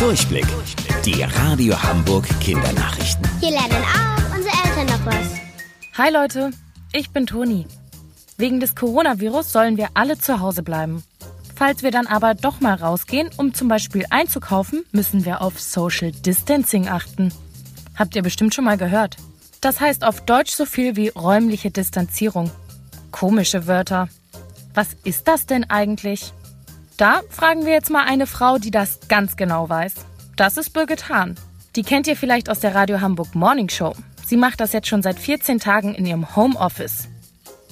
Durchblick. Die Radio Hamburg Kindernachrichten. Hier lernen auch unsere Eltern noch was. Hi Leute, ich bin Toni. Wegen des Coronavirus sollen wir alle zu Hause bleiben. Falls wir dann aber doch mal rausgehen, um zum Beispiel einzukaufen, müssen wir auf Social Distancing achten. Habt ihr bestimmt schon mal gehört. Das heißt auf Deutsch so viel wie räumliche Distanzierung. Komische Wörter. Was ist das denn eigentlich? Da fragen wir jetzt mal eine Frau, die das ganz genau weiß. Das ist Birgit Hahn. Die kennt ihr vielleicht aus der Radio Hamburg Morning Show. Sie macht das jetzt schon seit 14 Tagen in ihrem Homeoffice.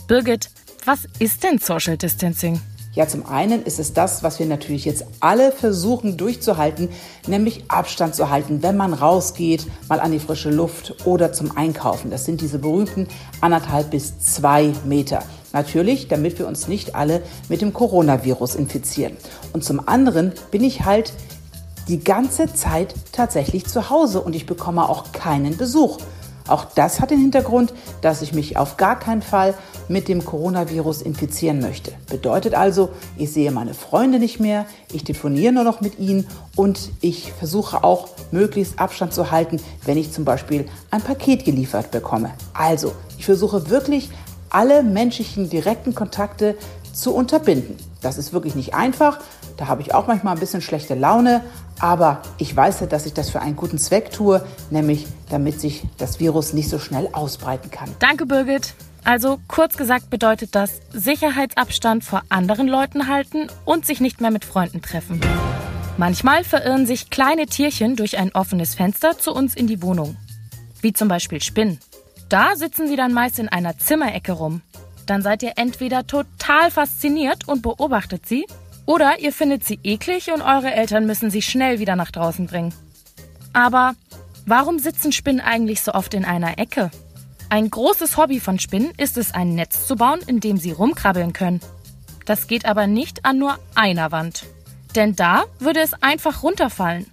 Birgit, was ist denn Social Distancing? Ja, zum einen ist es das, was wir natürlich jetzt alle versuchen durchzuhalten, nämlich Abstand zu halten, wenn man rausgeht, mal an die frische Luft oder zum Einkaufen. Das sind diese berühmten anderthalb bis zwei Meter. Natürlich, damit wir uns nicht alle mit dem Coronavirus infizieren. Und zum anderen bin ich halt die ganze Zeit tatsächlich zu Hause und ich bekomme auch keinen Besuch. Auch das hat den Hintergrund, dass ich mich auf gar keinen Fall mit dem Coronavirus infizieren möchte. Bedeutet also, ich sehe meine Freunde nicht mehr, ich telefoniere nur noch mit ihnen und ich versuche auch möglichst Abstand zu halten, wenn ich zum Beispiel ein Paket geliefert bekomme. Also, ich versuche wirklich alle menschlichen direkten Kontakte zu unterbinden. Das ist wirklich nicht einfach. Da habe ich auch manchmal ein bisschen schlechte Laune, aber ich weiß ja, dass ich das für einen guten Zweck tue, nämlich damit sich das Virus nicht so schnell ausbreiten kann. Danke, Birgit. Also kurz gesagt bedeutet das Sicherheitsabstand vor anderen Leuten halten und sich nicht mehr mit Freunden treffen. Manchmal verirren sich kleine Tierchen durch ein offenes Fenster zu uns in die Wohnung. Wie zum Beispiel Spinnen. Da sitzen sie dann meist in einer Zimmerecke rum. Dann seid ihr entweder total fasziniert und beobachtet sie, oder ihr findet sie eklig und eure Eltern müssen sie schnell wieder nach draußen bringen. Aber warum sitzen Spinnen eigentlich so oft in einer Ecke? Ein großes Hobby von Spinnen ist es, ein Netz zu bauen, in dem sie rumkrabbeln können. Das geht aber nicht an nur einer Wand. Denn da würde es einfach runterfallen.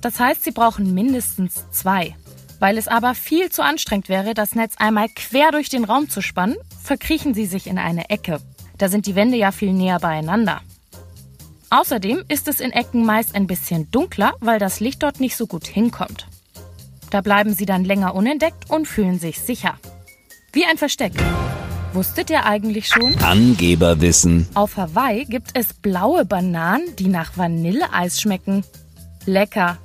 Das heißt, sie brauchen mindestens zwei. Weil es aber viel zu anstrengend wäre, das Netz einmal quer durch den Raum zu spannen, verkriechen sie sich in eine Ecke. Da sind die Wände ja viel näher beieinander. Außerdem ist es in Ecken meist ein bisschen dunkler, weil das Licht dort nicht so gut hinkommt. Da bleiben sie dann länger unentdeckt und fühlen sich sicher. Wie ein Versteck. Wusstet ihr eigentlich schon? Angeberwissen. Auf Hawaii gibt es blaue Bananen, die nach Vanilleeis schmecken. Lecker.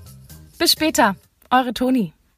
Bis später, eure Toni.